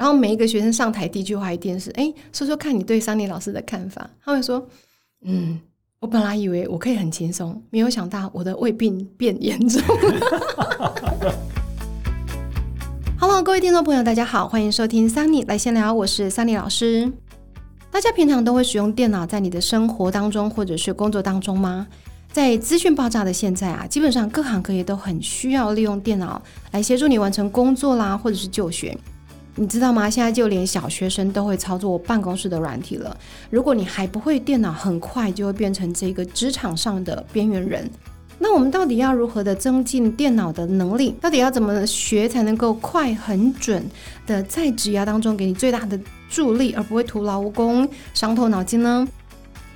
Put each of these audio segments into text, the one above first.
然后每一个学生上台第一句话一定是：“哎，说说看你对桑尼老师的看法。”他会说：“嗯，我本来以为我可以很轻松，没有想到我的胃病变严重。” Hello，各位听众朋友，大家好，欢迎收听桑尼来闲聊，我是桑尼老师。大家平常都会使用电脑在你的生活当中或者是工作当中吗？在资讯爆炸的现在啊，基本上各行各业都很需要利用电脑来协助你完成工作啦，或者是就学。你知道吗？现在就连小学生都会操作办公室的软体了。如果你还不会电脑，很快就会变成这个职场上的边缘人。那我们到底要如何的增进电脑的能力？到底要怎么学才能够快、很准的在职涯当中给你最大的助力，而不会徒劳无功、伤透脑筋呢？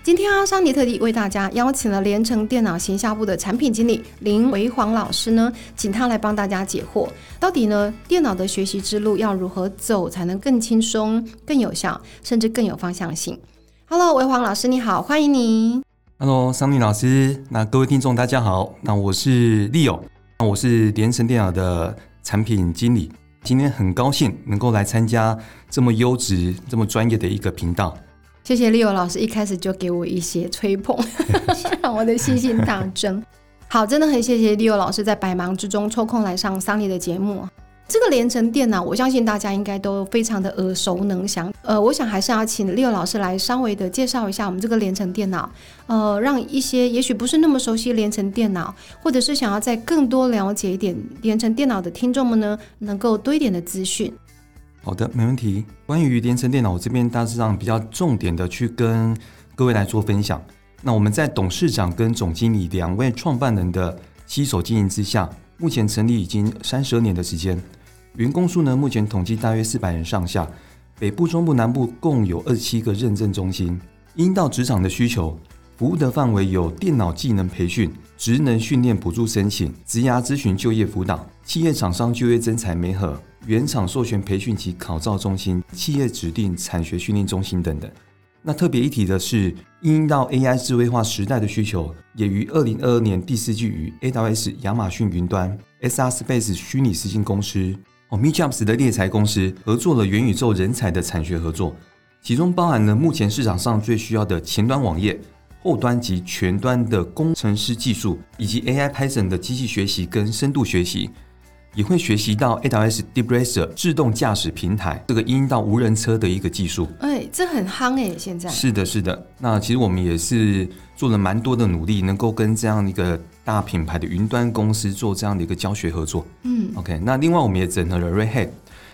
今天啊，桑尼特地为大家邀请了联成电脑行销部的产品经理林维煌老师呢，请他来帮大家解惑。到底呢，电脑的学习之路要如何走才能更轻松、更有效，甚至更有方向性？Hello，维煌老师你好，欢迎你。Hello，桑尼老师，那各位听众大家好，那我是利友，那我是联成电脑的产品经理，今天很高兴能够来参加这么优质、这么专业的一个频道。谢谢 Leo 老师一开始就给我一些吹捧，让我的信心大增。好，真的很谢谢 Leo 老师在百忙之中抽空来上桑尼的节目。这个连成电脑，我相信大家应该都非常的耳熟能详。呃，我想还是要请 Leo 老师来稍微的介绍一下我们这个连成电脑，呃，让一些也许不是那么熟悉连成电脑，或者是想要再更多了解一点连成电脑的听众们呢，能够多一点的资讯。好的，没问题。关于联成电脑，我这边大致上比较重点的去跟各位来做分享。那我们在董事长跟总经理两位创办人的携手经营之下，目前成立已经三十二年的时间，员工数呢，目前统计大约四百人上下。北部、中部、南部共有二十七个认证中心。因到职场的需求，服务的范围有电脑技能培训、职能训练补助申请、职涯咨询、就业辅导、企业厂商就业增才媒合。原厂授权培训及考照中心、企业指定产学训练中心等等。那特别一提的是，应到 AI 智慧化时代的需求，也于二零二二年第四季与 AWS 亚马逊云端、SR Space 虚拟实境公司、哦 MeJobs 的猎才公司合作了元宇宙人才的产学合作，其中包含了目前市场上最需要的前端网页、后端及全端的工程师技术，以及 AI Python 的机器学习跟深度学习。也会学习到 AWS Deep Racer 自动驾驶平台这个应到无人车的一个技术。哎，这很夯哎，现在是的，是的。那其实我们也是做了蛮多的努力，能够跟这样一个大品牌的云端公司做这样的一个教学合作。嗯，OK。那另外我们也整合了 Red Hat。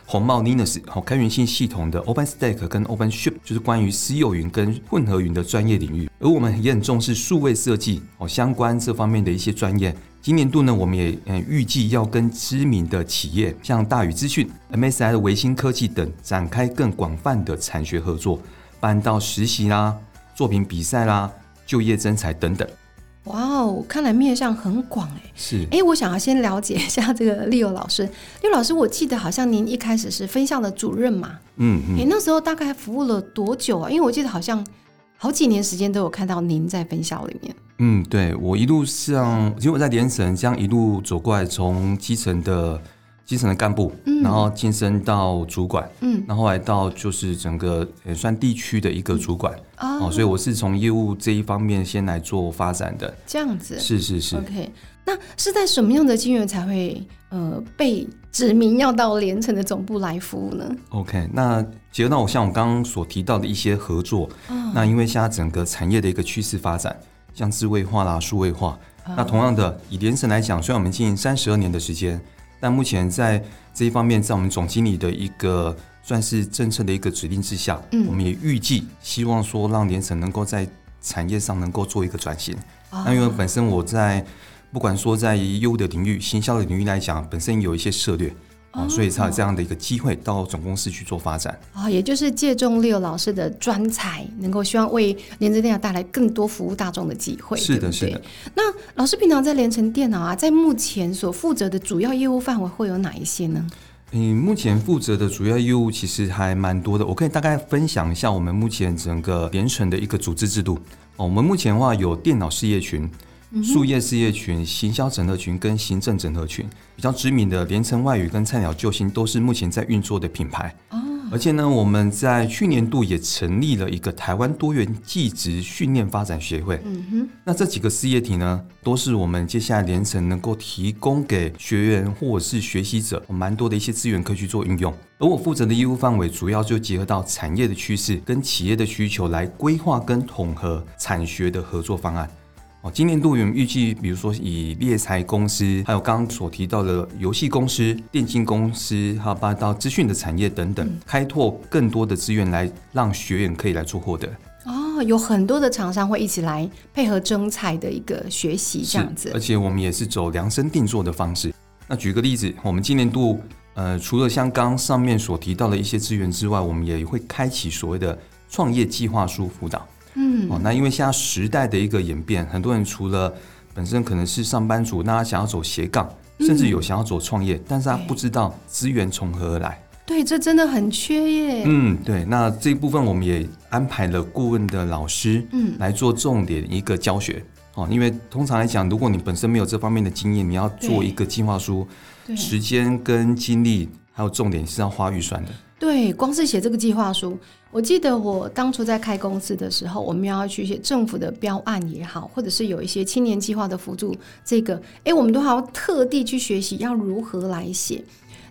红帽 Linux 好开源性系统的 OpenStack 跟 OpenShift 就是关于私有云跟混合云的专业领域，而我们也很重视数位设计哦相关这方面的一些专业。今年度呢，我们也嗯预计要跟知名的企业，像大宇资讯、MSI 的维新科技等展开更广泛的产学合作，办到实习啦、作品比赛啦、就业征才等等。哇哦，看来面向很广哎。是。哎，我想要先了解一下这个利友老师。利友老师，我记得好像您一开始是分校的主任嘛？嗯嗯。哎，那时候大概服务了多久啊？因为我记得好像好几年时间都有看到您在分校里面。嗯，对我一路上，其实我在联省这样一路走过来，从基层的。基层的干部，嗯。然后晋升到主管，嗯，然后来到就是整个也算地区的一个主管，哦，所以我是从业务这一方面先来做发展的，这样子，是是是，OK，那是在什么样的机缘才会呃被指名要到连城的总部来服务呢？OK，那结合到我像我刚刚所提到的一些合作，那因为现在整个产业的一个趋势发展，像智慧化啦、数位化，那同样的以连城来讲，虽然我们经营三十二年的时间。但目前在这一方面，在我们总经理的一个算是政策的一个指令之下，嗯，我们也预计希望说让联城能够在产业上能够做一个转型。那因为本身我在不管说在业务的领域、行销的领域来讲，本身有一些策略。啊，所以才有这样的一个机会到总公司去做发展啊，也就是借重六老师的专才，能够希望为联成电脑带来更多服务大众的机会。是的，是的。那老师平常在联成电脑啊，在目前所负责的主要业务范围会有哪一些呢？嗯，目前负责的主要业务其实还蛮多的，我可以大概分享一下我们目前整个联成的一个组织制度。哦，我们目前的话有电脑事业群。树叶事业群、行销整合群跟行政整合群，比较知名的连城外语跟菜鸟救星都是目前在运作的品牌。哦，而且呢，我们在去年度也成立了一个台湾多元技职训练发展协会。嗯哼，那这几个事业体呢，都是我们接下来连城能够提供给学员或者是学习者蛮多的一些资源可以去做运用。而我负责的业务范围，主要就结合到产业的趋势跟企业的需求来规划跟统合产学的合作方案。哦，今年度我们预计，比如说以猎才公司，还有刚刚所提到的游戏公司、电竞公司，还有包括到资讯的产业等等，开拓更多的资源来让学员可以来做获得。哦，有很多的厂商会一起来配合征才的一个学习，这样子。而且我们也是走量身定做的方式。那举个例子，我们今年度，呃，除了像刚上面所提到的一些资源之外，我们也会开启所谓的创业计划书辅导。嗯，哦，那因为现在时代的一个演变，很多人除了本身可能是上班族，那他想要走斜杠，甚至有想要走创业，但是他不知道资源从何而来。对，这真的很缺耶。嗯，对，那这一部分我们也安排了顾问的老师，嗯来做重点一个教学。哦，因为通常来讲，如果你本身没有这方面的经验，你要做一个计划书，对时间跟精力还有重点是要花预算的。对，光是写这个计划书，我记得我当初在开公司的时候，我们要去写政府的标案也好，或者是有一些青年计划的辅助，这个，哎，我们都还要特地去学习要如何来写。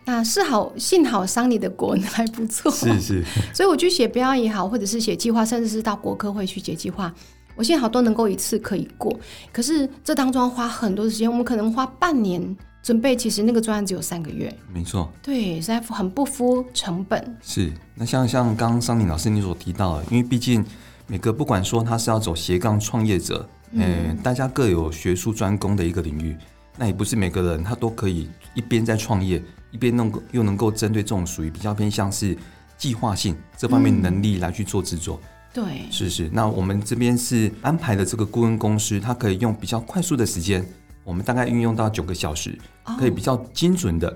那是好，幸好桑尼的国文还不错，是是，所以我去写标案也好，或者是写计划，甚至是到国科会去写计划，我幸好都能够一次可以过。可是这当中要花很多的时间，我们可能花半年准备，其实那个专案只有三个月，没错。对，实在很不敷成本。是，那像像刚刚桑尼老师你所提到的，因为毕竟每个不管说他是要走斜杠创业者，嗯、大家各有学术专攻的一个领域，那也不是每个人他都可以一边在创业，一边能够又能够针对这种属于比较偏向是计划性这方面能力来去做制作。对，是是，那我们这边是安排的这个顾问公司，它可以用比较快速的时间，我们大概运用到九个小时，可以比较精准的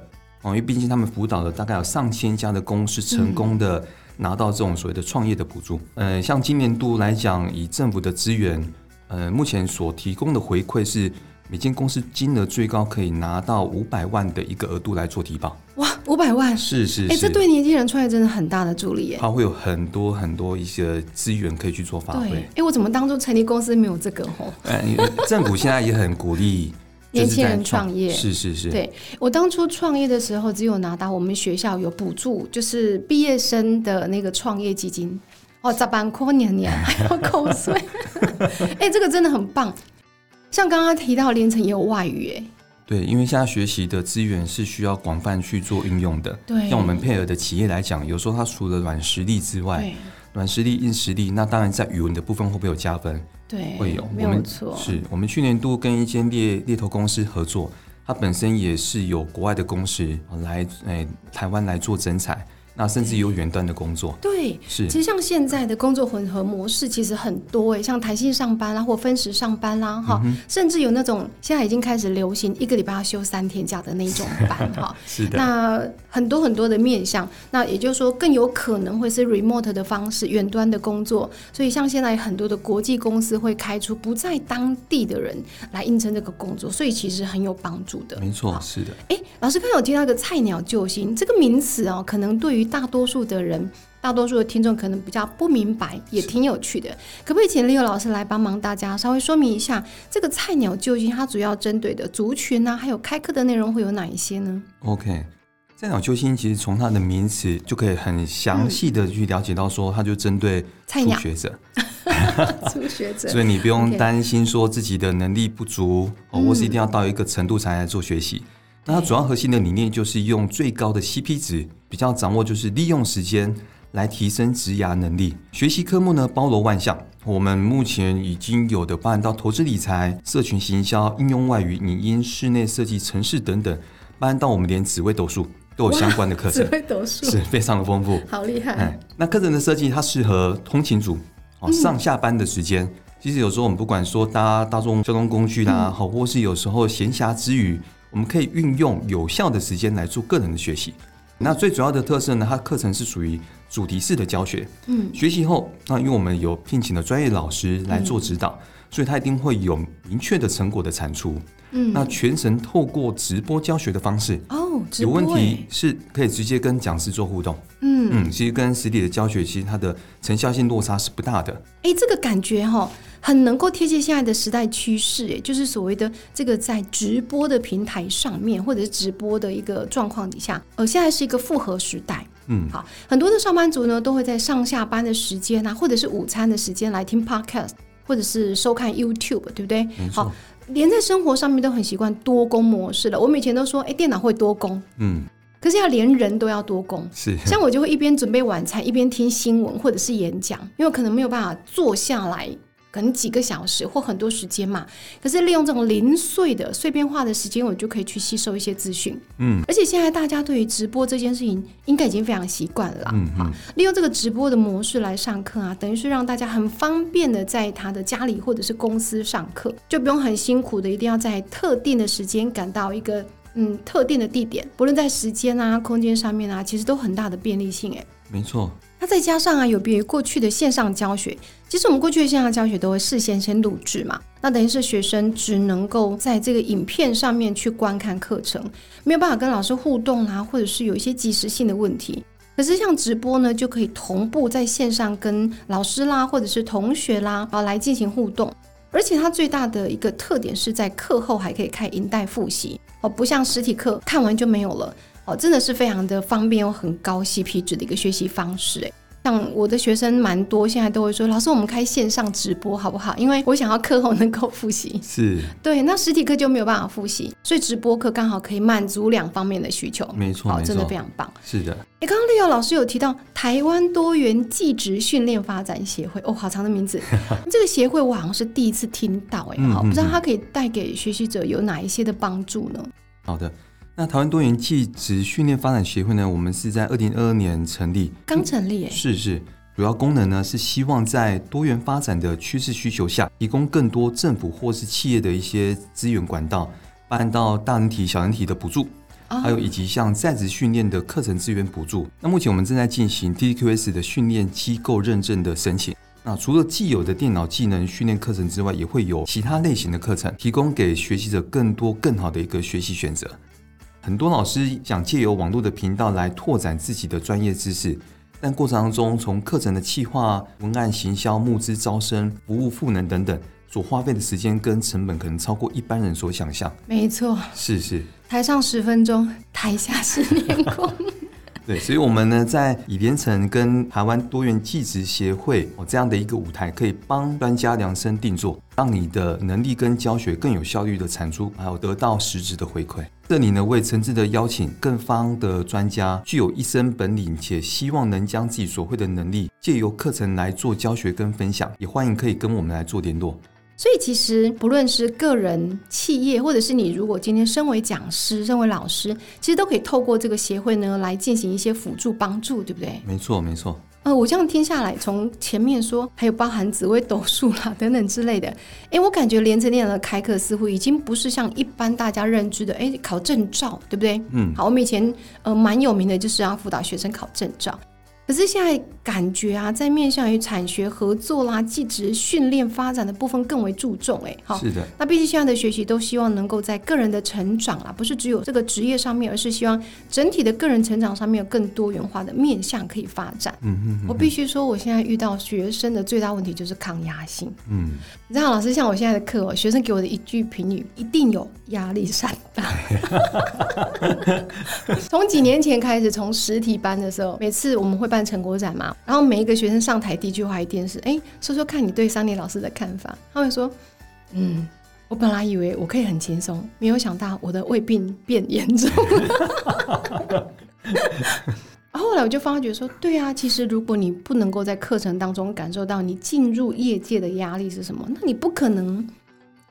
哦，因为毕竟他们辅导了大概有上千家的公司，成功的拿到这种所谓的创业的补助。呃，像今年度来讲，以政府的资源，呃，目前所提供的回馈是每间公司金额最高可以拿到五百万的一个额度来做提报。哇，五百万，哎，是是是，这对年轻人创业真的很大的助力耶。他会有很多很多一些资源可以去做发对挥。，哎，我怎么当初成立公司没有这个吼？呃，政府现在也很鼓励年轻人创业是是是，对我当初创业的时候，只有拿到我们学校有补助，就是毕业生的那个创业基金。哦，咋办？扣年年 还有口水，哎、这个真的很棒。像刚刚提到连城也有外语，哎，对，因为现在学习的资源是需要广泛去做运用的。对像我们配合的企业来讲，有时候它除了软实力之外，对软实力、硬实力，那当然在语文的部分会不会有加分？对，会有。没我们有错，是我们去年度跟一间猎猎头公司合作，它本身也是有国外的公司来诶、台湾来做征才，那甚至有远端的工作。对。是其实像现在的工作混合模式其实很多哎，像弹性上班啦，或分时上班啦，哈、嗯甚至有那种现在已经开始流行一个礼拜要休三天假的那种班 哈。是的，那很多很多的面向，那也就是说更有可能会是 remote 的方式，远端的工作。所以像现在很多的国际公司会开出不在当地的人来应征这个工作，所以其实很有帮助的。没错，是的。哎，老师刚才有提到一个“菜鸟救星”这个名词哦，可能对于大多数的人、大多数的听众可能比较不明白，也挺有趣的。可不可以请 Leo 老师来帮忙大家稍微说明一下，这个“菜鸟救星”它主要针对的族群啊，还有开课的内容会有哪一些呢？OK，菜鸟救星其实从它的名词就可以很详细的去了解到，说它就针对初菜鸟。学者，初学者。所以你不用担心说自己的能力不足，哦，或是一定要到一个程度才来做学习。那它主要核心的理念就是用最高的 CP 值，比较掌握就是利用时间来提升职涯能力。学习科目呢包罗万象，我们目前已经有的包含到投资理财、社群行销、应用外语、影音、室内设计、城市等等，包含到我们连紫微斗数都有相关的课只程，会读书，是非常的丰富。好厉害。哎，那课程的设计它适合通勤族哦，上下班的时间。其实有时候我们不管说搭大众交通工具啦，好、或是有时候闲暇之余，我们可以运用有效的时间来做个人的学习。那最主要的特色呢，它课程是属于主题式的教学。嗯，学习后，那因为我们有聘请的专业老师来做指导，所以它一定会有明确的成果的产出。嗯，那全程透过直播教学的方式，哦，有问题是可以直接跟讲师做互动。嗯，嗯，其实跟实体的教学，其实它的成效性落差是不大的。哎，这个感觉哈、很能够贴切现在的时代趋势，哎，就是所谓的这个在直播的平台上面，或者是直播的一个状况底下，呃，现在是一个复合时代。嗯，好，很多的上班族呢都会在上下班的时间啊，或者是午餐的时间来听 podcast，或者是收看 YouTube，对不对？好，连在生活上面都很习惯多工模式了。我们以前都说，哎，电脑会多工，嗯，可是要连人都要多工。是，像我就会一边准备晚餐，一边听新闻或者是演讲，因为可能没有办法坐下来，可能几个小时或很多时间嘛。可是利用这种零碎的碎片化的时间，我就可以去吸收一些资讯。嗯而且现在大家对于直播这件事情，应该已经非常习惯了嗯嗯，利用这个直播的模式来上课啊，等于是让大家很方便的在他的家里或者是公司上课，就不用很辛苦的一定要在特定的时间赶到一个嗯特定的地点，不论在时间啊、空间上面啊，其实都很大的便利性诶。没错，那再加上啊，有别于过去的线上教学，其实我们过去的线上教学都会事先先录制嘛，那等于是学生只能够在这个影片上面去观看课程，没有办法跟老师互动啦、或者是有一些即时性的问题。可是像直播呢，就可以同步在线上跟老师啦，或者是同学啦，啊来进行互动。而且它最大的一个特点是在课后还可以开影带复习哦，不像实体课看完就没有了哦，真的是非常的方便又很高 CP 值的一个学习方式诶。像我的学生蛮多，现在都会说老师，我们开线上直播好不好？因为我想要课后能够复习。是，对，那实体课就没有办法复习，所以直播课刚好可以满足两方面的需求。没错没真的非常棒。是的，诶，刚刚丽友老师有提到台湾多元技职训练发展协会，哦，好长的名字。这个协会我好像是第一次听到，哎，好，不知道它可以带给学习者有哪一些的帮助呢？好的。那台湾多元技职训练发展协会呢，我们是在二零二二年成立，刚成立，哎，是是，主要功能呢是希望在多元发展的趋势需求下，提供更多政府或是企业的一些资源管道，办到大人体、小人体的补助，哦还有以及像在职训练的课程资源补助。那目前我们正在进行 TQS 的训练机构认证的申请。那除了既有的电脑技能训练课程之外，也会有其他类型的课程，提供给学习者更多更好的一个学习选择。很多老师想借由网络的频道来拓展自己的专业知识，但过程当中，从课程的企划、文案行销、募资招生、服务赋能等等，所花费的时间跟成本可能超过一般人所想象。没错，是是，台上十分钟，台下十年功。对，所以我们呢，在以联城跟台湾多元技职协会哦这样的一个舞台，可以帮专家量身定做，让你的能力跟教学更有效率的产出，还有得到实质的回馈。这里呢，为诚挚的邀请各方的专家，具有一身本领，且希望能将自己所会的能力借由课程来做教学跟分享，也欢迎可以跟我们来做联络。所以其实不论是个人、企业，或者是你如果今天身为讲师、身为老师，其实都可以透过这个协会呢来进行一些辅助帮助，对不对？没错，没错，呃，我这样听下来，从前面说还有包含紫微斗数啦等等之类的，诶，我感觉连成店的开课似乎已经不是像一般大家认知的，诶，考证照，对不对？嗯，好，我们以前呃蛮有名的就是要辅导学生考证照，可是现在感觉啊，在面向于产学合作啦、技职训练发展的部分更为注重、诶，好。是的，那毕竟现在的学习都希望能够在个人的成长啦，不是只有这个职业上面，而是希望整体的个人成长上面有更多元化的面向可以发展。嗯嗯我必须说，我现在遇到学生的最大问题就是抗压性。嗯，你知道，老师像我现在的课哦，学生给我的一句评语，一定有压力山大。从几年前开始，从实体班的时候，每次我们会办成果展嘛，然后每一个学生上台第一句话一定是：哎，说说看你对桑尼老师的看法。他会说：嗯。我本来以为我可以很轻松，没有想到我的胃病变严重。然后后来我就发觉说，对啊，其实如果你不能够在课程当中感受到你进入业界的压力是什么，那你不可能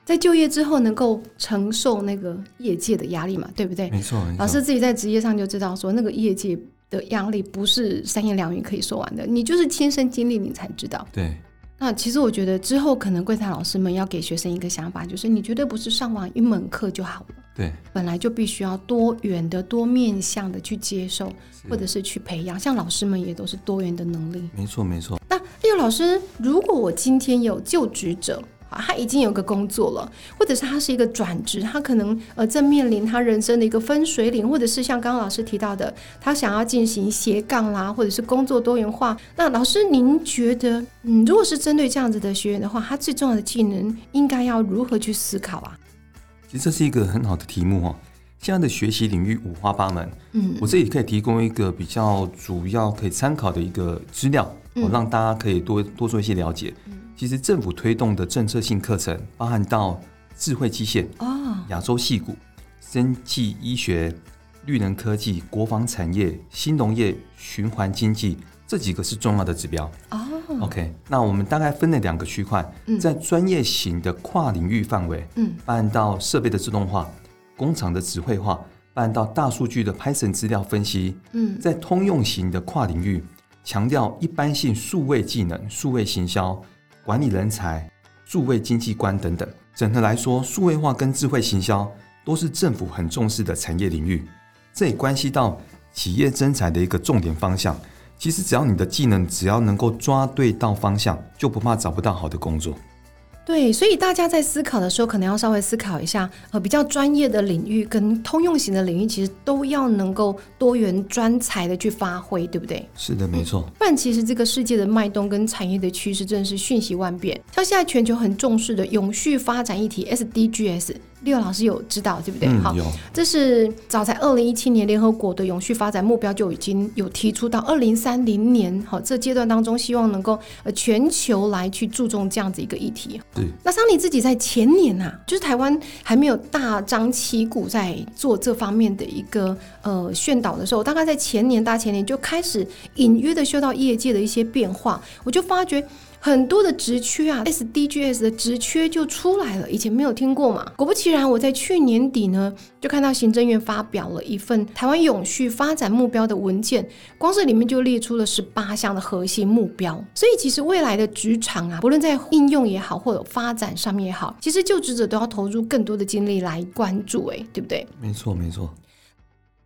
在就业之后能够承受那个业界的压力嘛，对不对？没错，没错老师自己在职业上就知道说，那个业界的压力不是三言两语可以说完的，你就是亲身经历你才知道。对，那其实我觉得之后可能柜台老师们要给学生一个想法，就是你绝对不是上完一门课就好了。对，本来就必须要多元的、多面向的去接受，或者是去培养。像老师们也都是多元的能力。没错，没错，那六老师，如果我今天有就职者，啊，他已经有个工作了，或者是他是一个转职，他可能呃正面临他人生的一个分水岭，或者是像刚刚老师提到的，他想要进行斜杠啦，或者是工作多元化。那老师，您觉得，嗯，如果是针对这样子的学员的话，他最重要的技能应该要如何去思考啊？其实这是一个很好的题目哦。现在的学习领域五花八门，嗯，我这里可以提供一个比较主要可以参考的一个资料，我让大家可以多多做一些了解。其实政府推动的政策性课程，包含到智慧机械、哦，亚洲戏骨、生技医学、绿能科技、国防产业、新农业、循环经济这几个是重要的指标。哦，OK，那我们大概分了两个区块，嗯在专业型的跨领域范围，嗯，包含到设备的自动化、工厂的智慧化，包含到大数据的 Python 资料分析，嗯，在通用型的跨领域，强调一般性数位技能、数位行销、管理人才、数位经济观等等。整合来说，数位化跟智慧行销都是政府很重视的产业领域，这也关系到企业增才的一个重点方向。其实只要你的技能只要能够抓对到方向，就不怕找不到好的工作。对，所以大家在思考的时候，可能要稍微思考一下，呃，比较专业的领域跟通用型的领域，其实都要能够多元专才的去发挥，对不对？是的，没错。不然，其实这个世界的脉动跟产业的趋势真的是瞬息万变。像现在全球很重视的永续发展议题 SDGs，六老师有知道对不对？好这是早在二零一七年联合国的永续发展目标就已经有提出，到二零三零年，好这阶段当中，希望能够呃全球来去注重这样子一个议题。对那桑尼自己在前年呐、就是台湾还没有大张旗鼓在做这方面的一个呃宣导的时候，大概在前年大前年就开始隐约的嗅到业界的一些变化，我就发觉。很多的职缺啊，SDGs 的职缺就出来了，以前没有听过嘛。果不其然，我在去年底呢，就看到行政院发表了一份台湾永续发展目标的文件，光是里面就列出了十八项的核心目标。所以其实未来的职场啊，不论在应用也好，或者发展上面也好，其实就职者都要投入更多的精力来关注，哎，对不对？没错，没错。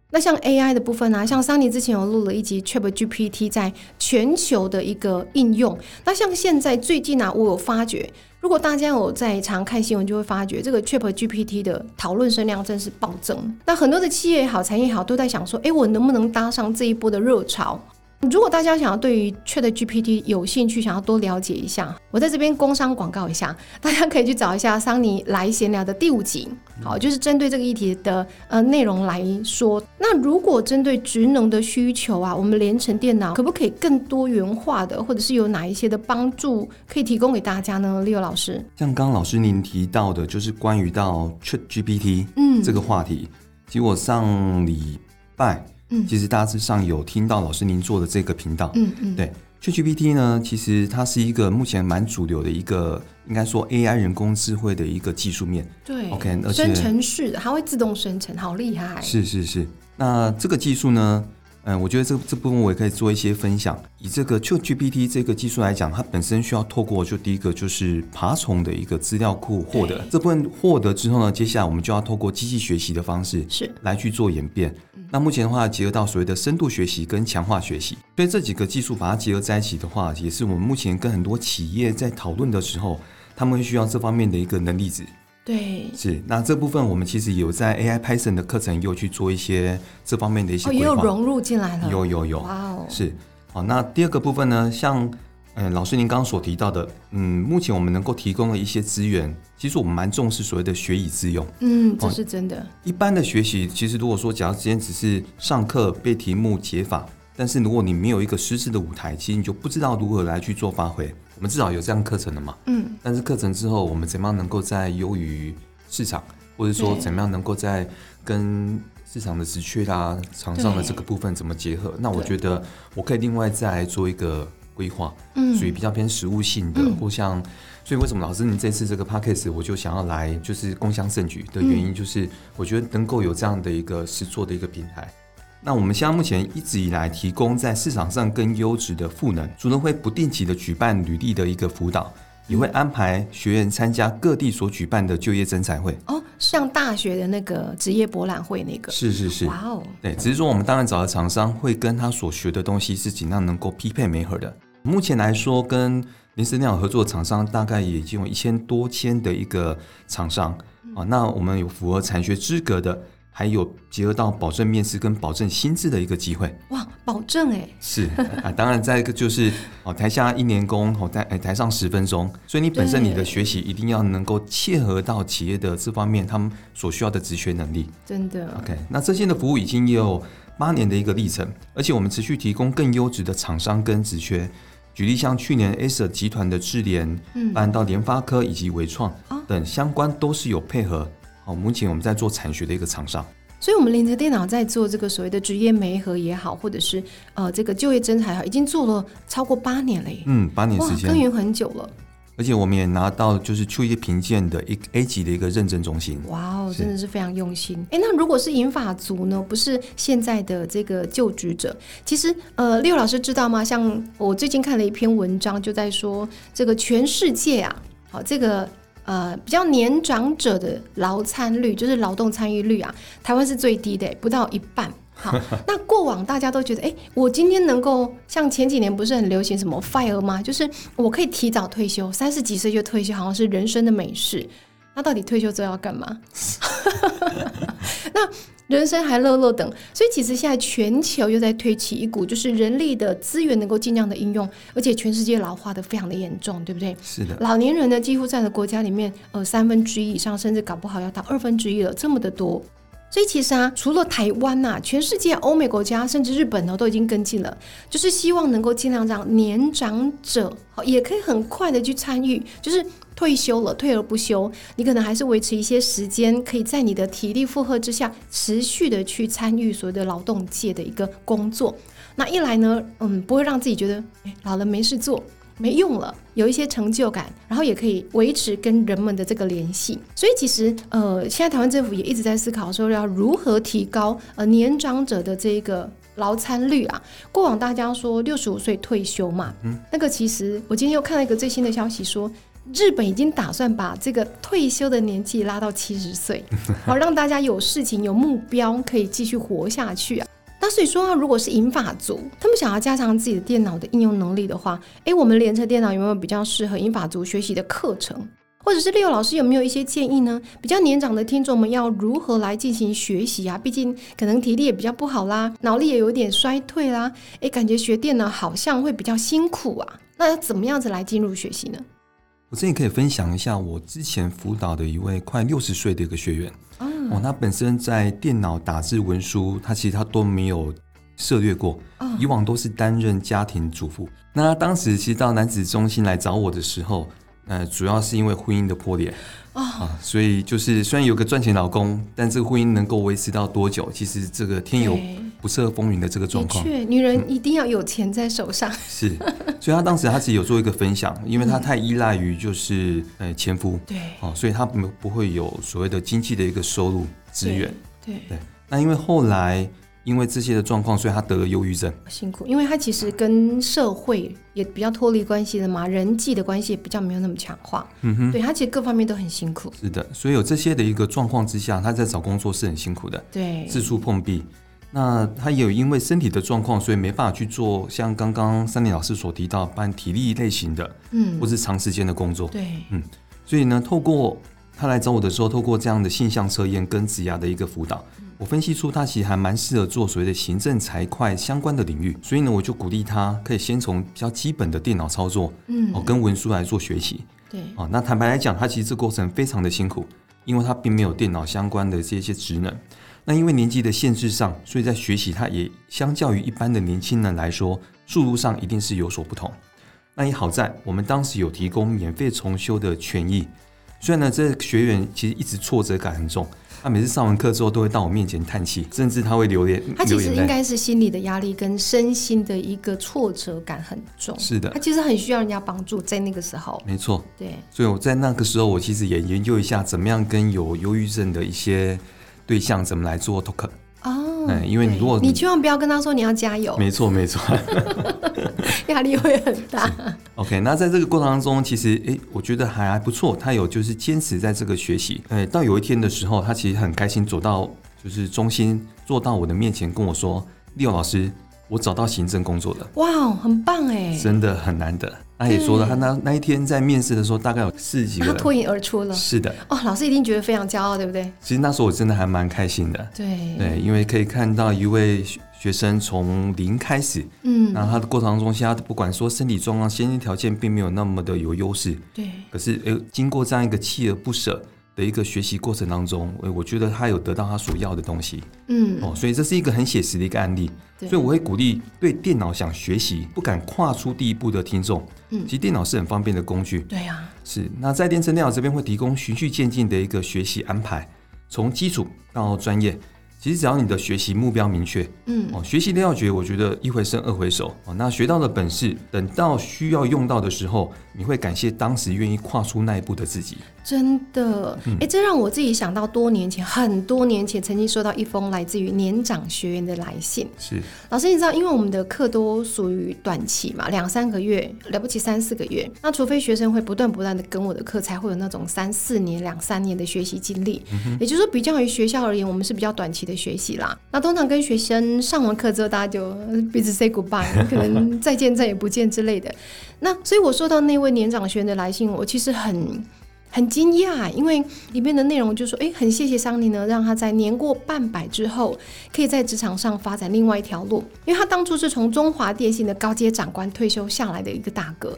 那像 AI 的部分啊，像桑尼之前有录了一集 Chat GPT 在全球的一个应用。那像现在最近啊，我有发觉，如果大家有在常看新闻，就会发觉这个 Chat GPT 的讨论声量真是暴增。那很多的企业也好，产业也好，都在想说，诶，我能不能搭上这一波的热潮？如果大家想要对于 Chat GPT 有兴趣，想要多了解一下，我在这边工商广告一下，大家可以去找一下桑尼来闲聊的第五集，好，就是针对这个议题的呃内容来说。那如果针对职能的需求啊，我们联成电脑可不可以更多元化的，或者是有哪一些的帮助可以提供给大家呢？利友老师，像刚刚老师您提到的，就是关于到 Chat GPT 嗯这个话题。其实我上礼拜，嗯其实大致上有听到老师您做的这个频道。嗯嗯，对 ChatGPT 呢，其实它是一个目前蛮主流的一个，应该说 AI 人工智慧的一个技术面。对 OK，而且生成式的，它会自动生成，好厉害。是是是。那这个技术呢，嗯，我觉得这这部分我也可以做一些分享。以这个 ChatGPT 这个技术来讲，它本身需要透过就第一个就是爬虫的一个资料库获得，这部分获得之后呢，接下来我们就要透过机器学习的方式是来去做演变。那目前的话，结合到所谓的深度学习跟强化学习，所以这几个技术把它结合在一起的话，也是我们目前跟很多企业在讨论的时候，他们会需要这方面的一个能力值。对，是，那这部分我们其实有在 AI Python 的课程也有去做一些这方面的一些哦。也有融入进来了。有有有哇哦，是。好，那第二个部分呢，像嗯老师您刚刚所提到的，嗯，目前我们能够提供的一些资源，其实我们蛮重视所谓的学以致用。嗯，这哦是真的。一般的学习，其实如果说假如今天只是上课背题目解法，但是如果你没有一个实质的舞台，其实你就不知道如何来去做发挥。我们至少有这样课程的嘛，嗯，但是课程之后，我们怎么样能够在优于市场，或者说对。怎么样能够在跟市场的直缺啦、厂商的这个部分怎么结合？那我觉得我可以另外再来做一个规划，嗯。属于比较偏实务性的，嗯。或像，所以为什么老师你这次这个 p a c k a g e 我就想要来就是共襄盛举的原因，就是我觉得能够有这样的一个实作的一个平台。那我们现在目前一直以来提供在市场上更优质的赋能，除了会不定期的举办履历的一个辅导，也会安排学员参加各地所举办的就业征才会。哦，像大学的那个职业博览会那个，是是是，哇哦，对，只是说我们当然找的厂商会跟他所学的东西是尽量能够匹配媒合的。目前来说，跟林思电脑合作的厂商大概也已经有一千多千的一个厂商啊。那我们有符合产学资格的，还有结合到保证面试跟保证薪资的一个机会。哇，保证哎，是啊，当然再一个就是 哦，台下一年工，哦台台上十分钟，所以你本身你的学习一定要能够切合到企业的这方面他们所需要的职缺能力。真的。OK，那这些的服务已经也有八年的一个历程，而且我们持续提供更优质的厂商跟职缺。举例像去年 Acer 集团的智联，嗯搬到联发科以及微创哦等相关都是有配合。哦，目前我们在做产学的一个厂商。所以，我们联合电脑在做这个所谓的职业媒合也好，或者是呃这个就业征才也好，已经做了超过八年了耶。嗯，八年哇时，间耕。耘很久了，而且我们也拿到就是就业评鉴的一 A 级的一个认证中心。哇哦，真的是非常用心。哎，那如果是银发族呢？不是现在的这个就职者，其实呃，六老师知道吗？像我最近看了一篇文章，就在说这个全世界啊，好这个。呃，比较年长者的劳参率，就是劳动参与率啊，台湾是最低的，不到一半。好，那过往大家都觉得，哎、我今天能够像前几年不是很流行什么 fire 吗？就是我可以提早退休，三十几岁就退休，好像是人生的美事。那到底退休之后要干嘛？那人生还乐乐等，所以其实现在全球又在推起一股，就是人力的资源能够尽量的应用，而且全世界老化的非常的严重，对不对？是的，老年人呢，几乎占了国家里面呃三分之一以上，甚至搞不好要到二分之一了，这么的多。所以其实啊，除了台湾呐、全世界欧美国家甚至日本呢，都已经跟进了，就是希望能够尽量让年长者好也可以很快的去参与，就是退休了，退而不休，你可能还是维持一些时间，可以在你的体力负荷之下，持续的去参与所谓的劳动界的一个工作。那一来呢，嗯，不会让自己觉得哎老了没事做，没用了，有一些成就感，然后也可以维持跟人们的这个联系。所以其实呃，现在台湾政府也一直在思考说要如何提高呃年长者的这个。劳参率啊，过往大家说六十五岁退休嘛，嗯，那个其实我今天又看到一个最新的消息说，日本已经打算把这个退休的年纪拉到七十岁，好让大家有事情、有目标，可以继续活下去啊。那所以说啊，如果是银发族，他们想要加强自己的电脑的应用能力的话，诶，我们联车电脑有没有比较适合银发族学习的课程？或者是六老师有没有一些建议呢？比较年长的听众们要如何来进行学习啊？毕竟可能体力也比较不好啦，脑力也有点衰退啦，诶，感觉学电脑好像会比较辛苦啊。那要怎么样子来进入学习呢？我这里可以分享一下我之前辅导的一位快六十岁的一个学员。嗯，哦，他本身在电脑打字文书，他其实他都没有涉猎过，哦以往都是担任家庭主妇。那他当时其实到男子中心来找我的时候，呃，主要是因为婚姻的破裂哦啊，所以就是虽然有个赚钱老公，但这个婚姻能够维持到多久，其实这个天有对不测风云的这个状况。确，女人一定要有钱在手上。是，所以她当时她自己有做一个分享，因为她太依赖于就是呃前夫对，哦，所以她不不会有所谓的经济的一个收入资源。对，对，那因为后来因为这些的状况，所以他得了忧郁症。辛苦，因为他其实跟社会也比较脱离关系的嘛，人际的关系也比较没有那么强化。嗯哼，对他其实各方面都很辛苦。是的，所以有这些的一个状况之下，他在找工作是很辛苦的，对，四处碰壁。那他也有因为身体的状况，所以没办法去做像刚刚三林老师所提到办体力类型的嗯或，是长时间的工作。对，嗯所以呢，透过他来找我的时候，透过这样的性向测验跟职涯的一个辅导，我分析出他其实还蛮适合做所谓的行政财会相关的领域。所以呢，我就鼓励他可以先从比较基本的电脑操作嗯哦，，跟文书来做学习。对，啊，那坦白来讲，他其实这过程非常的辛苦，因为他并没有电脑相关的这些职能。那因为年纪的限制上，所以在学习他也相较于一般的年轻人来说，速度上一定是有所不同。那也好在我们当时有提供免费重修的权益。虽然呢，这个学员其实一直挫折感很重，他每次上完课之后都会到我面前叹气，甚至他会流眼他其。实应该是心理的压力跟身心的一个挫折感很重。是的他，其实很需要人家帮助，在那个时候。没错。对，所以我在那个时候，我其实也研究一下怎么样跟有忧郁症的一些对象怎么来做 talk。哦，嗯因为你如果你千万不要跟他说你要加油，没错，没错。压力会很大。OK，那在这个过程当中，其实诶，我觉得还还不错。他有就是坚持在这个学习，诶，到有一天的时候，他其实很开心走到就是中心，坐到我的面前跟我说：“利友老师，我找到行政工作了，哇，很棒哎！真的很难得。他也说了，他那那一天在面试的时候，大概有四十几个人，他脱颖而出了。是的，哦，老师一定觉得非常骄傲，对不对？其实那时候我真的还蛮开心的。对对，因为可以看到一位学生从零开始，嗯，然后他的过程当中，现在不管说身体状况、先天条件，并没有那么的有优势，对。可是，诶，经过这样一个锲而不舍。的一个学习过程当中，我我觉得他有得到他所要的东西，嗯，哦，所以这是一个很写实的一个案例，所以我会鼓励对电脑想学习不敢跨出第一步的听众，嗯，其实电脑是很方便的工具，对呀，是。那在电程电脑这边会提供循序渐进的一个学习安排，从基础到专业。其实只要你的学习目标明确，嗯，哦，学习的要诀，我觉得一回生二回熟哦。那学到的本事，等到需要用到的时候，你会感谢当时愿意跨出那一步的自己。真的，哎，这让我自己想到多年前，很多年前曾经收到一封来自于年长学员的来信。是，老师，你知道，因为我们的课都属于短期嘛，两三个月，了不起三四个月。那除非学生会不断不断的跟我的课，才会有那种三四年、两三年的学习经历。也就是说，比较于学校而言，我们是比较短期。的学习啦，那通常跟学生上完课之后，大家就彼此 say goodbye，可能 再见再也不见之类的。那所以我收到那位年长学员的来信，我其实很很惊讶，因为里面的内容就说，哎，很谢谢桑尼呢，让他在年过半百之后，可以在职场上发展另外一条路，因为他当初是从中华电信的高阶长官退休下来的一个大哥。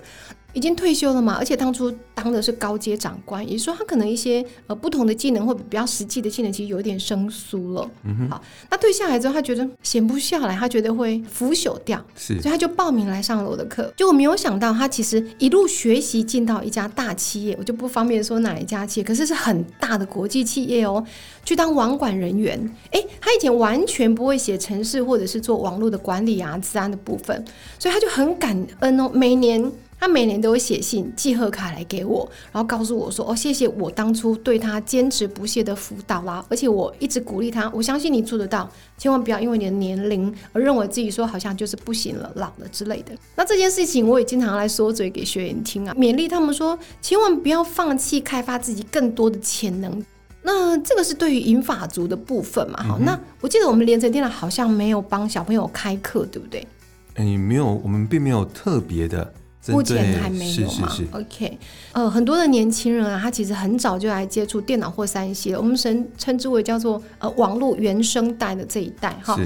已经退休了嘛，而且当初当的是高阶长官，也就是说他可能一些呃不同的技能或比较实际的技能，其实有点生疏了。嗯好，那退下来之后，他觉得闲不下来，他觉得会腐朽掉，是，所以他就报名来上了我的课。就我没有想到，他其实一路学习进到一家大企业，我就不方便说哪一家企业，可是是很大的国际企业哦，去当网管人员。哎，他以前完全不会写程式或者是做网络的管理啊、治安的部分，所以他就很感恩哦，每年。他每年都会写信寄贺卡来给我，然后告诉我说：“哦，谢谢我当初对他坚持不懈的辅导啦，而且我一直鼓励他，我相信你做得到，千万不要因为你的年龄而认为自己说好像就是不行了、老了之类的。”那这件事情我也经常来说嘴给学员听啊，勉励他们说：“千万不要放弃开发自己更多的潜能。”那这个是对于银发族的部分嘛？好，那我记得我们连成电脑好像没有帮小朋友开课，对不对？哎，没有，我们并没有特别的。目前还没有嘛？OK，呃，很多的年轻人啊，他其实很早就来接触电脑或三 C 了。我们称称之为叫做呃网络原生代的这一代哈。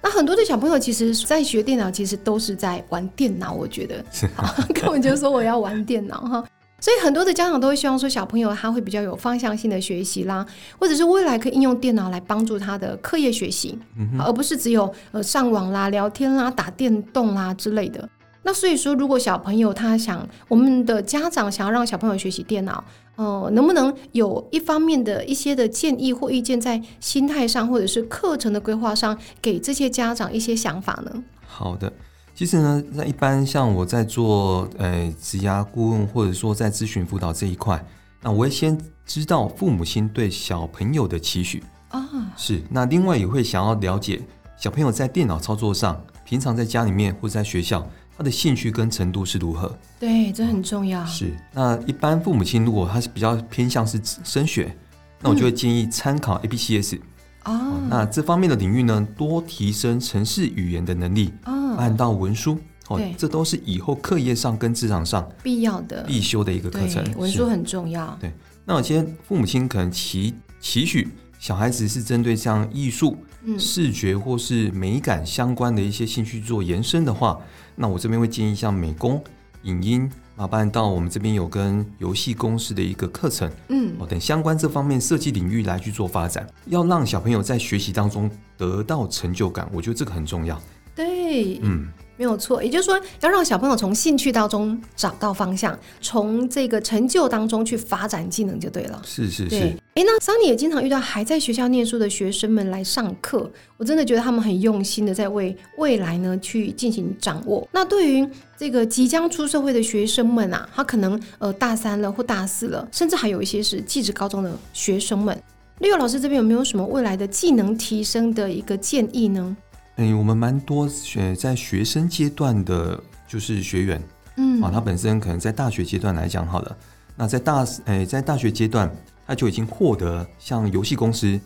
那很多的小朋友其实，在学电脑，其实都是在玩电脑。我觉得，根本就说我要玩电脑哈。所以很多的家长都会希望说，小朋友他会比较有方向性的学习啦，或者是未来可以应用电脑来帮助他的课业学习，而不是只有呃上网啦、聊天啦、打电动啦之类的。那所以说，如果小朋友他想，我们的家长想要让小朋友学习电脑，呃，能不能有一方面的一些的建议或意见，在心态上或者是课程的规划上，给这些家长一些想法呢？好的，其实呢，那一般像我在做呃职涯顾问，或者说在咨询辅导这一块，那我会先知道父母亲对小朋友的期许啊，是那另外也会想要了解小朋友在电脑操作上，平常在家里面或者在学校。他的兴趣跟程度是如何？对，这很重要。是，那一般父母亲如果他是比较偏向是升学，那我就会建议参考 A、B、C、S。哦。那这方面的领域呢，多提升城市语言的能力，哦，按到文书，哦，这都是以后课业上跟职场上必要的必修的一个课程。文书很重要。对。那有些父母亲可能期期许小孩子是针对像艺术、视觉或是美感相关的一些兴趣做延伸的话。那我这边会建议像美工、影音，麻烦到我们这边有跟游戏公司的一个课程，嗯，哦等相关这方面设计领域来去做发展，要让小朋友在学习当中得到成就感，我觉得这个很重要。对，嗯。没有错，也就是说，要让小朋友从兴趣当中找到方向，从这个成就当中去发展技能就对了。是是是。哎，那桑尼也经常遇到还在学校念书的学生们来上课，我真的觉得他们很用心的在为未来呢去进行掌握。那对于这个即将出社会的学生们啊，他可能呃大三了或大四了，甚至还有一些是技职高中的学生们，六老师这边有没有什么未来的技能提升的一个建议呢？嗯，我们蛮多学在学生阶段的，就是学员，嗯，啊，他本身可能在大学阶段来讲好了，那在大诶在大学阶段，他就已经获得像游戏公司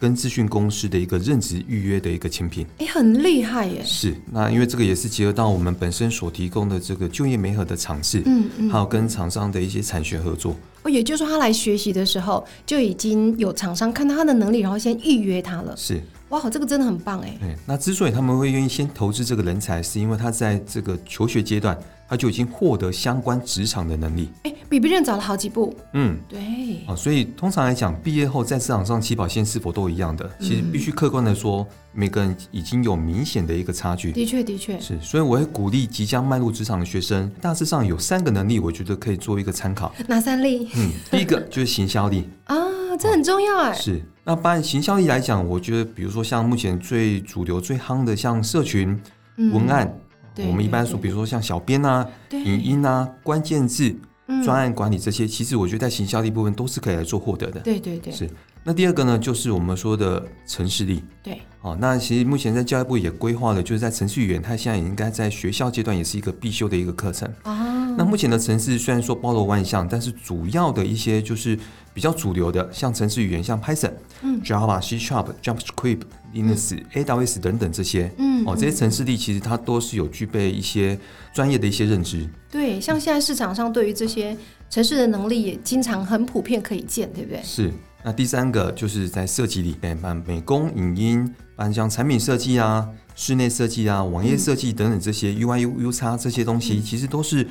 跟资讯公司的一个任职预约的一个签聘。哎，很厉害耶！是，那因为这个也是结合到我们本身所提供的这个就业媒合的尝试，嗯嗯，还有跟厂商的一些产学合作。哦，也就是说他来学习的时候就已经有厂商看到他的能力，然后先预约他了。是，哇，这个真的很棒哎。对，那之所以他们会愿意先投资这个人才，是因为他在这个求学阶段。他就已经获得相关职场的能力，哎，比别人早了好几步。嗯，对。啊，所以通常来讲，毕业后在职场上起跑线是否都一样的？其实必须客观的说，每个人已经有明显的一个差距。的确，的确是。所以我会鼓励即将迈入职场的学生，大致上有三个能力，我觉得可以做一个参考。哪三例？嗯，第一个就是行销力 啊，这很重要哎。是。那按行销力来讲，我觉得比如说像目前最主流、最夯的，像社群文案。我们一般说，比如说像小编啊、影音啊、关键字、专案管理这些，其实我觉得在行销力部分都是可以来做获得的。对对对，是。那第二个呢，就是我们说的城市力。对。哦，那其实目前在教育部也规划了，就是在程序员，他现在也应该在学校阶段也是一个必修的一个课程。啊。那目前的城市虽然说包罗万象，但是主要的一些就是比较主流的，像城市语言，像 Python、嗯 Java、C Sharp、JavaScript。Linux、AWS 等等这些，嗯，哦，这些城市力其实它都是有具备一些专业的一些认知。对，像现在市场上对于这些城市的能力也经常很普遍可以见，对不对？是。那第三个就是在设计里面，办美工、影音，办像产品设计啊、室内设计啊、网页设计等等这些 UI、UU 叉这些东西，其实都是，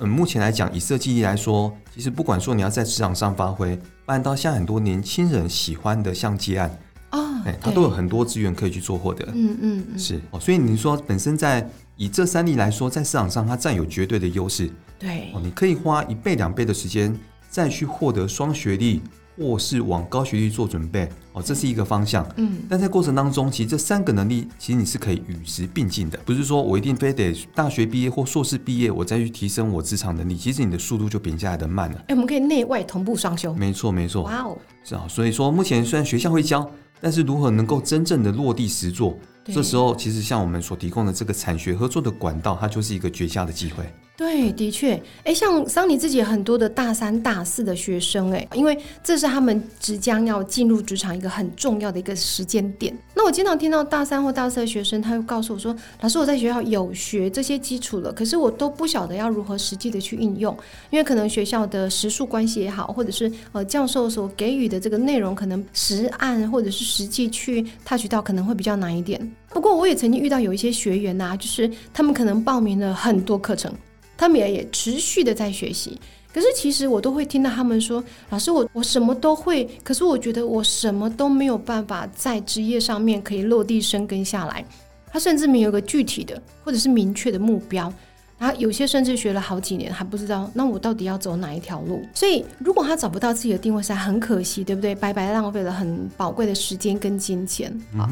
嗯，目前来讲以设计力来说，其实不管说你要在职场上发挥，办到像很多年轻人喜欢的像接案。啊，哎，它都有很多资源可以去做获得，嗯嗯嗯，是哦，所以你说本身在以这三例来说，在市场上它占有绝对的优势，对，哦，你可以花一倍两倍的时间再去获得双学历，或是往高学历做准备，哦，这是一个方向，嗯，但在过程当中，其实这三个能力其实你是可以与时并进的，不是说我一定非得大学毕业或硕士毕业，我再去提升我职场能力，其实你的速度就比下来的慢了。哎，我们可以内外同步双修，没错没错，哇哦，是啊，所以说目前虽然学校会教。但是如何能够真正的落地实做？这时候其实像我们所提供的这个产学合作的管道，它就是一个绝佳的机会。对，的确，哎，像桑尼自己很多的大三、大四的学生，哎，因为这是他们即将要进入职场一个很重要的一个时间点。那我经常听到大三或大四的学生，他会告诉我说：“老师，我在学校有学这些基础了，可是我都不晓得要如何实际的去应用，因为可能学校的时数关系也好，或者是呃教授所给予的这个内容，可能实案或者是实际去 touch 到，可能会比较难一点。不过我也曾经遇到有一些学员呐，就是他们可能报名了很多课程。”他们也也持续的在学习，可是其实我都会听到他们说：“老师，我我什么都会，可是我觉得我什么都没有办法在职业上面可以落地生根下来。”他甚至没有个具体的或者是明确的目标，然后有些甚至学了好几年还不知道，那我到底要走哪一条路？所以如果他找不到自己的定位，是很可惜，对不对？白白浪费了很宝贵的时间跟金钱啊。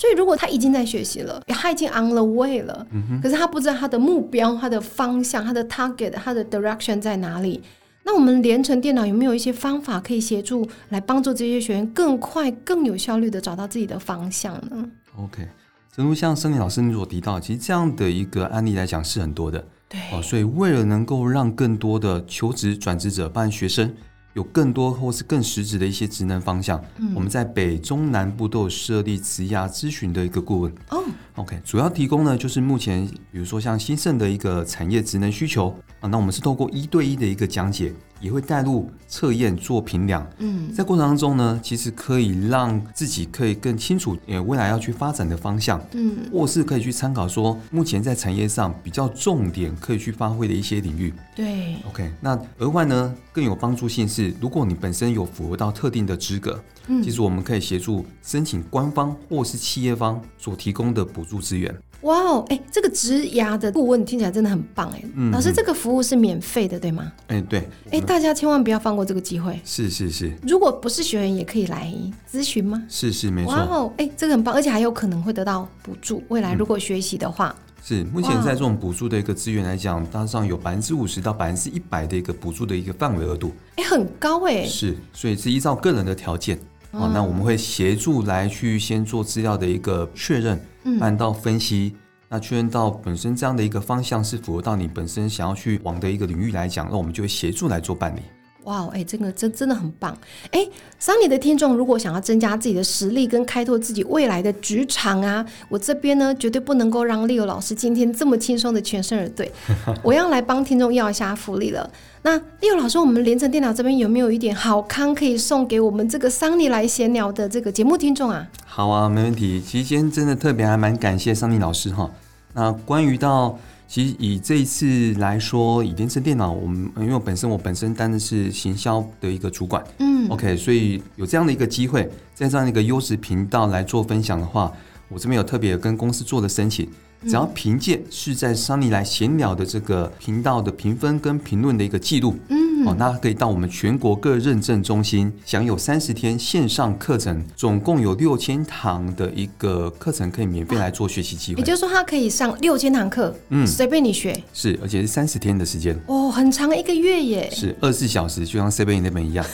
所以，如果他已经在学习了，他已经 on the way 了，可是他不知道他的目标、他的方向、他的 target、他的 direction 在哪里。那我们连成电脑有没有一些方法可以协助来帮助这些学员更快、更有效率的找到自己的方向呢？OK，正如像森林老师你所提到，其实这样的一个案例来讲是很多的。对，哦，所以为了能够让更多的求职转职者、办学生。有更多或是更实质的一些职能方向，我们在北中南部都有设立职涯咨询的一个顾问。哦，OK，主要提供呢就是目前比如说像兴盛的一个产业职能需求啊，那我们是透过一对一的一个讲解。也会带入测验做评量，嗯，在过程当中呢，其实可以让自己可以更清楚，呃，未来要去发展的方向，嗯，或是可以去参考说，目前在产业上比较重点可以去发挥的一些领域。对，OK，那额外呢更有帮助性是，如果你本身有符合到特定的资格，嗯，其实我们可以协助申请官方或是企业方所提供的补助资源。哇哦，哎，这个职涯的顾问听起来真的很棒哎。老师，这个服务是免费的，对吗？哎，对。哎，大家千万不要放过这个机会。是是是。如果不是学员，也可以来咨询吗？是是没错。哇哦，哎，这个很棒，而且还有可能会得到补助。未来如果学习的话，是目前在这种补助的一个资源来讲，大致上有百分之五十到百分之一百的一个补助的一个范围额度。哎，很高哎。是，所以是依照个人的条件。哦，那我们会协助来去先做资料的一个确认，按到分析。那确认到本身这样的一个方向是符合到你本身想要去往的一个领域来讲，那我们就会协助来做办理。哇，哎，这个真真的很棒。哎，桑尼的听众如果想要增加自己的实力跟开拓自己未来的职场啊，我这边呢绝对不能够让 Leo 老师今天这么轻松的全身而退，我要来帮听众要一下福利了。那 Leo 老师，我们连城电脑这边有没有一点好康可以送给我们这个桑尼来闲聊的这个节目听众啊？好啊，没问题。其实今天真的特别还蛮感谢桑尼老师哈。那关于到其实以这一次来说，以连城电脑，我们因为我本身我本身担的是行销的一个主管，嗯，OK，所以有这样的一个机会，在这样的一个优质频道来做分享的话，我这边有特别跟公司做的申请。只要凭借是在桑尼来闲聊的这个频道的评分跟评论的一个记录，嗯，哦，那可以到我们全国各认证中心享有三十天线上课程，总共有六千堂的一个课程可以免费来做学习机会。也就是说，他可以上六千堂课，嗯，随便你学。是，而且是三十天的时间。哦，很长一个月耶。是二十四小时，就像 C 贝那边一样。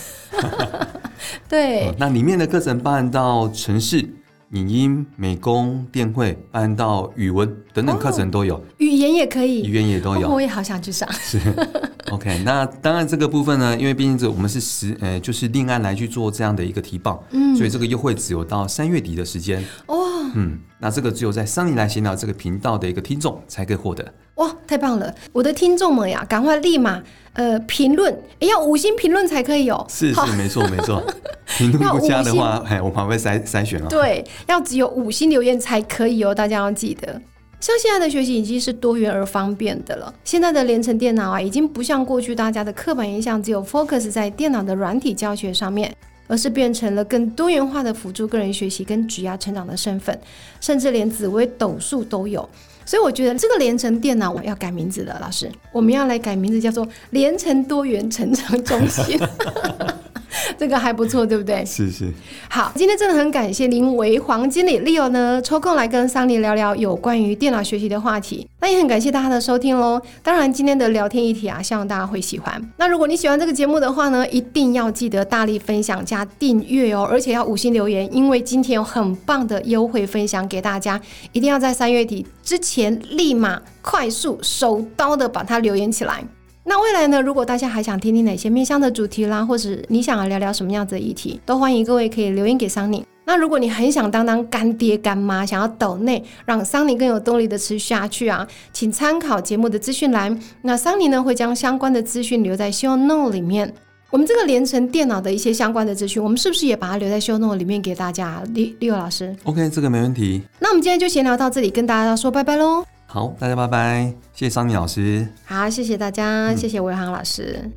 对。那里面的课程包含到城市。影音、美工、电绘，按到语文等等课程都有，语言也可以，语言也都有。我也好想去上。是，OK。那当然这个部分呢，因为毕竟这我们是实，呃，就是另案来去做这样的一个提报，嗯，所以这个优惠只有到三月底的时间。哦，嗯，那这个只有在桑尼来闲聊这个频道的一个听众才可以获得。哇，太棒了！我的听众们呀，赶快立马呃评论，要五星评论才可以哦。是是，没错没错。评论不佳的话，哎，我们会筛筛选了。对，要只有五星留言才可以哦，大家要记得。像现在的学习已经是多元而方便的了。现在的连成电脑啊，已经不像过去大家的刻板印象，只有 focus 在电脑的软体教学上面，而是变成了更多元化的辅助个人学习跟举压成长的身份，甚至连紫微斗数都有。所以我觉得这个连城电脑我要改名字了，老师，我们要来改名字，叫做连城多元成长中心。这个还不错，对不对？是是。好，今天真的很感谢林维黄经理 Leo 呢，抽空来跟桑尼聊聊有关于电脑学习的话题。那也很感谢大家的收听喽。当然，今天的聊天议题啊，希望大家会喜欢。那如果你喜欢这个节目的话呢，一定要记得大力分享加订阅哦，而且要五星留言，因为今天有很棒的优惠分享给大家，一定要在三月底之前立马快速手刀的把它留言起来。那未来呢？如果大家还想听听哪些面向的主题啦，或者你想要聊聊什么样子的议题，都欢迎各位可以留言给桑尼。那如果你很想当当干爹干妈，想要抖内让桑尼更有动力的持续下去啊，请参考节目的资讯栏。那桑尼呢会将相关的资讯留在 show note 里面。我们这个连成电脑的一些相关的资讯，我们是不是也把它留在 show note 里面给大家？李李友老师，OK，这个没问题。那我们今天就闲聊到这里，跟大家说拜拜喽。好，大家拜拜，谢谢桑尼老师。好，谢谢大家，谢谢魏航老师。